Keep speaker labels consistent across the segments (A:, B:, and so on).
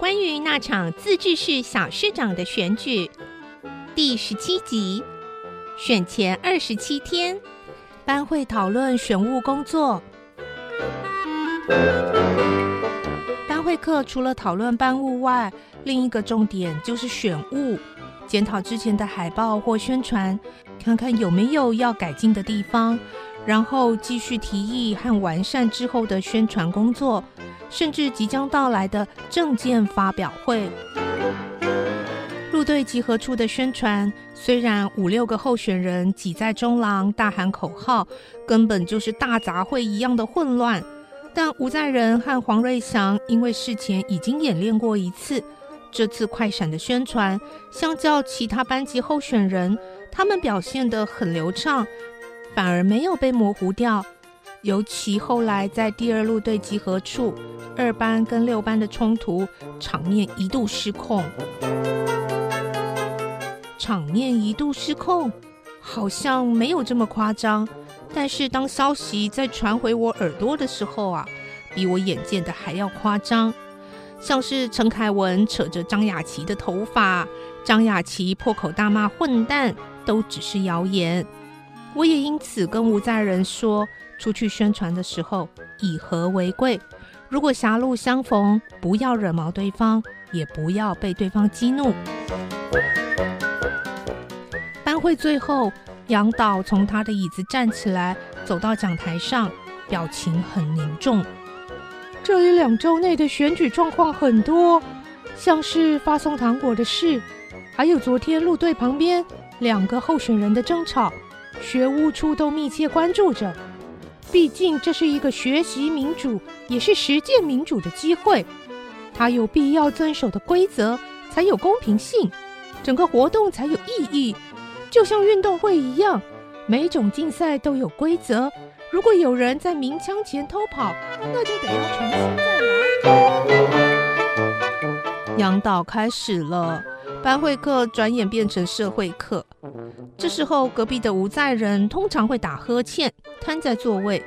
A: 关于那场自治市小市长的选举，第十七集。选前二十七天，班会讨论选务工作。班会课除了讨论班务外，另一个重点就是选务，检讨之前的海报或宣传，看看有没有要改进的地方，然后继续提议和完善之后的宣传工作。甚至即将到来的证件发表会，入队集合处的宣传，虽然五六个候选人挤在中廊大喊口号，根本就是大杂烩一样的混乱。但吴在仁和黄瑞祥因为事前已经演练过一次，这次快闪的宣传，相较其他班级候选人，他们表现得很流畅，反而没有被模糊掉。尤其后来在第二路队集合处，二班跟六班的冲突场面一度失控。场面一度失控，好像没有这么夸张。但是当消息再传回我耳朵的时候啊，比我眼见的还要夸张。像是陈凯文扯着张雅琪的头发，张雅琪破口大骂混蛋，都只是谣言。我也因此跟吴在仁说。出去宣传的时候，以和为贵。如果狭路相逢，不要惹毛对方，也不要被对方激怒。班会最后，杨导从他的椅子站起来，走到讲台上，表情很凝重。这一两周内的选举状况很多，像是发送糖果的事，还有昨天路队旁边两个候选人的争吵，学务处都密切关注着。毕竟这是一个学习民主，也是实践民主的机会。它有必要遵守的规则，才有公平性，整个活动才有意义。就像运动会一样，每种竞赛都有规则。如果有人在鸣枪前偷跑，那就得要重新再来。杨导开始了。班会课转眼变成社会课，这时候隔壁的吴在仁通常会打呵欠，瘫在座位。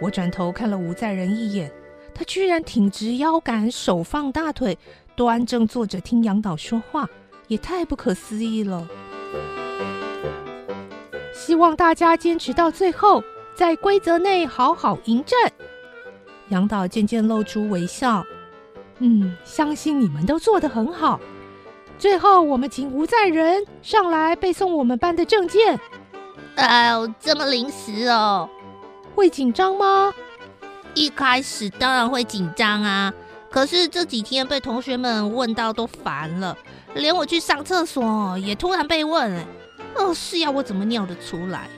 A: 我转头看了吴在仁一眼，他居然挺直腰杆，手放大腿，端正坐着听杨导说话，也太不可思议了。希望大家坚持到最后，在规则内好好迎战。杨导渐渐露出微笑，嗯，相信你们都做得很好。最后，我们请吴在仁上来背诵我们班的证件。
B: 哎呦，这么临时哦，
A: 会紧张吗？
B: 一开始当然会紧张啊，可是这几天被同学们问到都烦了，连我去上厕所也突然被问，哎，哦，是要我怎么尿得出来？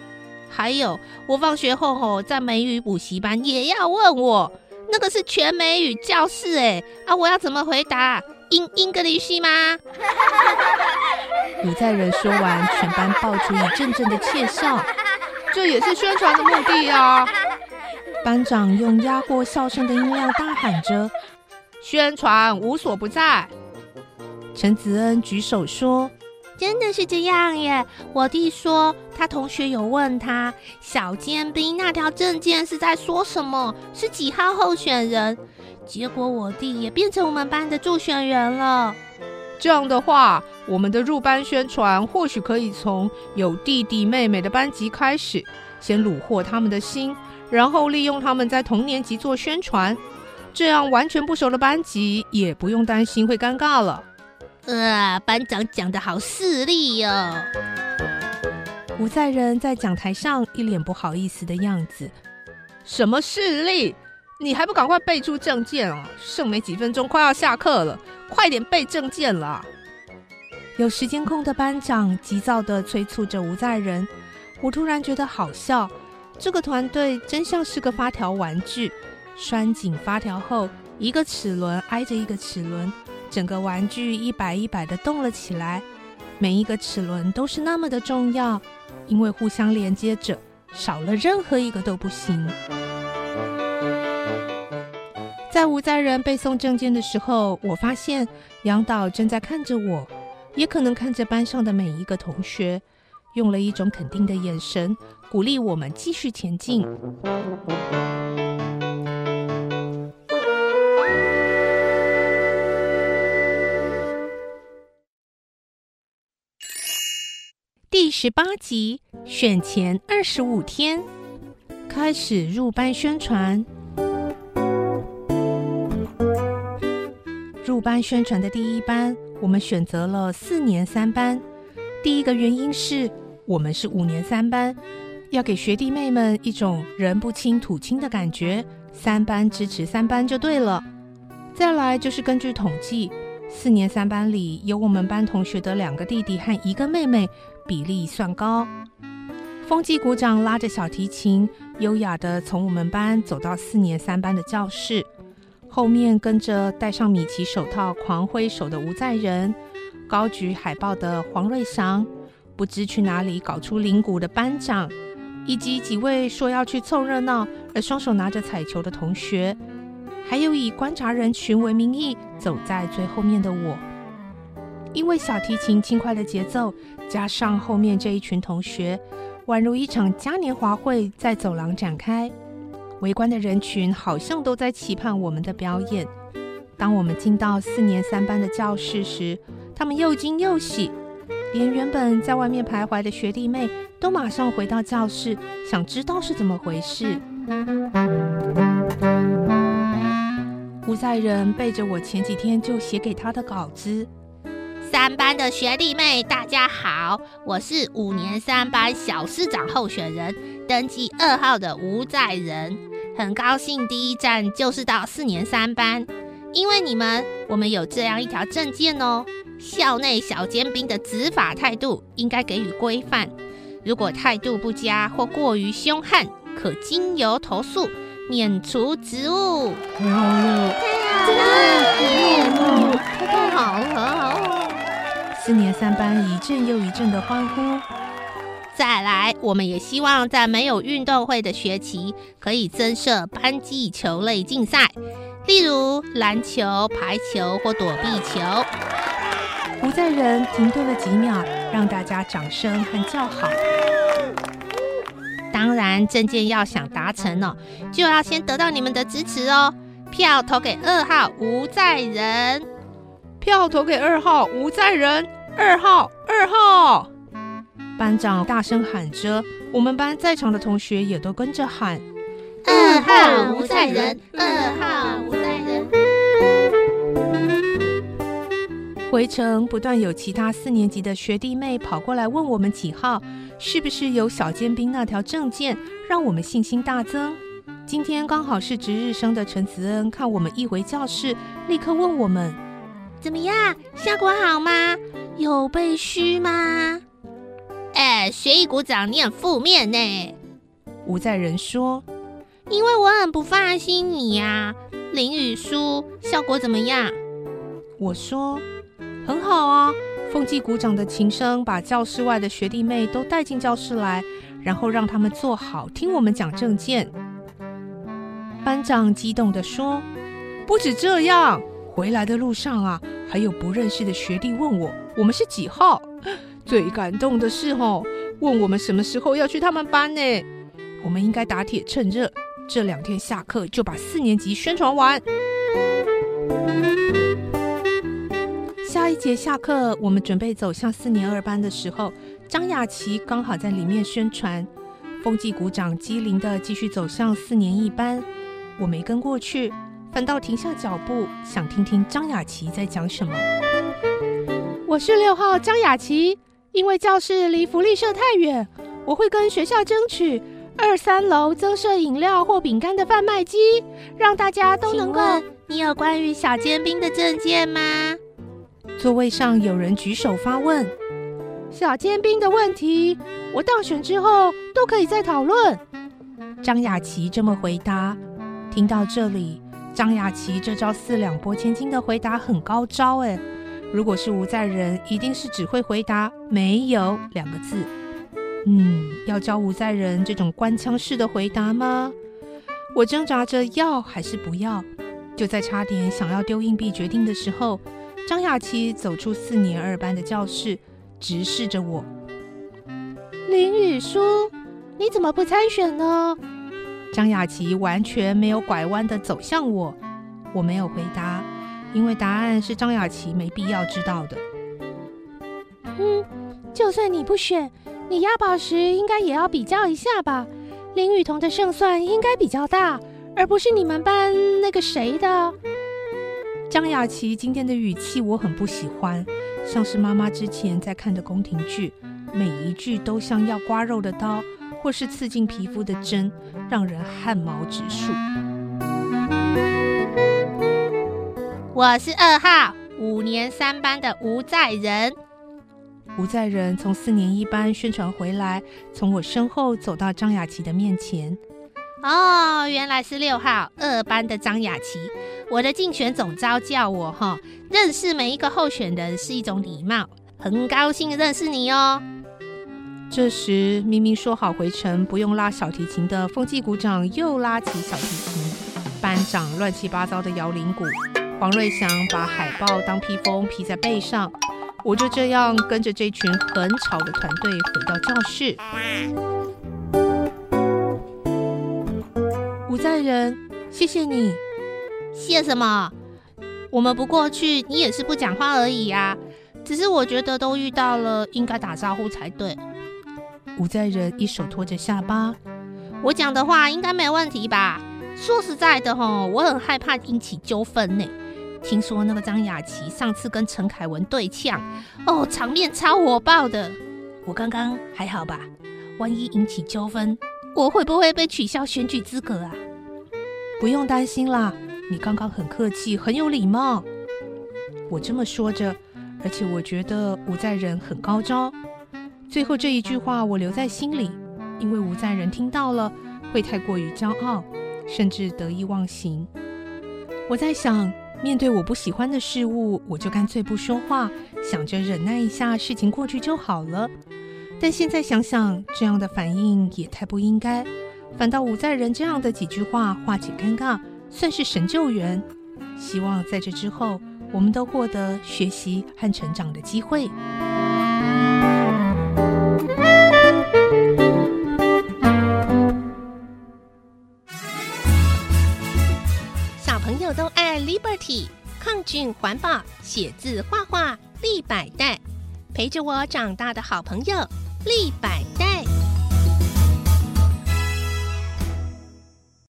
B: 还有，我放学后吼在美语补习班也要问我，那个是全美语教室，哎，啊，我要怎么回答？英英格里西吗？
A: 李在仁说完，全班爆出一阵阵的窃笑。这也是宣传的目的啊！班长用压过笑声的音量大喊着：“宣传无所不在。”陈子恩举手说：“
B: 真的是这样耶！我弟说他同学有问他，小尖兵那条证件是在说什么？是几号候选人？”结果我弟也变成我们班的助选人了。
A: 这样的话，我们的入班宣传或许可以从有弟弟妹妹的班级开始，先虏获他们的心，然后利用他们在同年级做宣传。这样完全不熟的班级也不用担心会尴尬了。
B: 呃，班长讲的好势利哟。
A: 吴在仁在讲台上一脸不好意思的样子。什么势利？你还不赶快背出证件哦！剩没几分钟，快要下课了，快点背证件了。有时间空的班长急躁地催促着吴在仁。我突然觉得好笑，这个团队真像是个发条玩具，拴紧发条后，一个齿轮挨着一个齿轮，整个玩具一摆一摆的动了起来，每一个齿轮都是那么的重要，因为互相连接着，少了任何一个都不行。在吴在人背诵证件的时候，我发现杨导正在看着我，也可能看着班上的每一个同学，用了一种肯定的眼神，鼓励我们继续前进。第十八集选前二十五天，开始入班宣传。入班宣传的第一班，我们选择了四年三班。第一个原因是我们是五年三班，要给学弟妹们一种人不亲土亲的感觉，三班支持三班就对了。再来就是根据统计，四年三班里有我们班同学的两个弟弟和一个妹妹。比例算高。风纪股长拉着小提琴，优雅地从我们班走到四年三班的教室，后面跟着戴上米奇手套、狂挥手的吴在仁，高举海报的黄瑞祥，不知去哪里搞出铃鼓的班长，以及几位说要去凑热闹而双手拿着彩球的同学，还有以观察人群为名义走在最后面的我。因为小提琴轻快的节奏，加上后面这一群同学，宛如一场嘉年华会在走廊展开。围观的人群好像都在期盼我们的表演。当我们进到四年三班的教室时，他们又惊又喜，连原本在外面徘徊的学弟妹都马上回到教室，想知道是怎么回事。吴在仁背着我前几天就写给他的稿子。
B: 三班的学弟妹，大家好，我是五年三班小市长候选人，登记二号的吴在仁，很高兴第一站就是到四年三班，因为你们，我们有这样一条证件哦，校内小尖兵的执法态度应该给予规范，如果态度不佳或过于凶悍，可经由投诉免除职务。
A: 太好了，
B: 太好了，太好了！
A: 四年三班一阵又一阵的欢呼。
B: 再来，我们也希望在没有运动会的学期，可以增设班级球类竞赛，例如篮球、排球或躲避球。
A: 吴在仁停顿了几秒，让大家掌声和叫好。
B: 当然，证件要想达成哦，就要先得到你们的支持哦。票投给二号吴在仁，
A: 票投给二号吴在仁。二号，二号！班长大声喊着，我们班在场的同学也都跟着喊：“
B: 二号吴在仁，二号吴在仁。”
A: 回程不断有其他四年级的学弟妹跑过来问我们几号，是不是有小尖兵那条证件，让我们信心大增。今天刚好是值日生的陈慈恩，看我们一回教室，立刻问我们：“
B: 怎么样，效果好吗？”有被虚吗？哎，学艺鼓掌，你很负面呢。
A: 吴在仁说：“
B: 因为我很不放心你呀。”林雨书效果怎么样？
A: 我说：“很好啊。”凤纪鼓掌的琴声把教室外的学弟妹都带进教室来，然后让他们坐好，听我们讲证件。班长激动地说：“不止这样，回来的路上啊，还有不认识的学弟问我。”我们是几号？最感动的是吼，问我们什么时候要去他们班呢？我们应该打铁趁热，这两天下课就把四年级宣传完。下一节下课，我们准备走向四年二班的时候，张雅琪刚好在里面宣传。风纪鼓掌机灵的继续走向四年一班，我没跟过去，反倒停下脚步，想听听张雅琪在讲什么。我是六号张雅琪，因为教室离福利社太远，我会跟学校争取二三楼增设饮料或饼干的贩卖机，让大家都能够。
B: 你有关于小尖兵的证件吗？
A: 座位上有人举手发问。小尖兵的问题，我当选之后都可以再讨论。张雅琪这么回答。听到这里。张雅琪这招四两拨千斤的回答很高招哎，如果是吴在人，一定是只会回答“没有”两个字。嗯，要教吴在人这种官腔式的回答吗？我挣扎着要还是不要，就在差点想要丢硬币决定的时候，张雅琪走出四年二班的教室，直视着我。
B: 林雨书，你怎么不参选呢？
A: 张雅琪完全没有拐弯的走向我，我没有回答，因为答案是张雅琪没必要知道的。
B: 嗯，就算你不选，你押宝时应该也要比较一下吧？林雨桐的胜算应该比较大，而不是你们班那个谁的。
A: 张雅琪今天的语气我很不喜欢，像是妈妈之前在看的宫廷剧。每一句都像要刮肉的刀，或是刺进皮肤的针，让人汗毛直竖。
B: 我是二号五年三班的吴在仁。
A: 吴在仁从四年一班宣传回来，从我身后走到张雅琪的面前。
B: 哦，原来是六号二班的张雅琪。我的竞选总招叫我哈，认识每一个候选人是一种礼貌。很高兴认识你哦。
A: 这时，明明说好回城不用拉小提琴的风纪股长又拉起小提琴，班长乱七八糟的摇铃鼓，黄瑞祥把海报当披风披在背上，我就这样跟着这群很吵的团队回到教室。吴在仁，谢谢你。
B: 谢什么？我们不过去，你也是不讲话而已呀。只是我觉得都遇到了，应该打招呼才对。
A: 吴在仁一手托着下巴，
B: 我讲的话应该没问题吧？说实在的吼，我很害怕引起纠纷呢。听说那个张雅琪上次跟陈凯文对呛，哦，场面超火爆的。我刚刚还好吧？万一引起纠纷，我会不会被取消选举资格啊？
A: 不用担心啦，你刚刚很客气，很有礼貌。我这么说着，而且我觉得吴在仁很高招。最后这一句话我留在心里，因为吴在人听到了会太过于骄傲，甚至得意忘形。我在想，面对我不喜欢的事物，我就干脆不说话，想着忍耐一下，事情过去就好了。但现在想想，这样的反应也太不应该，反倒吴在人这样的几句话化解尴尬，算是神救援。希望在这之后，我们都获得学习和成长的机会。
B: 俊环保，写字画画立百代，陪着我长大的好朋友立百。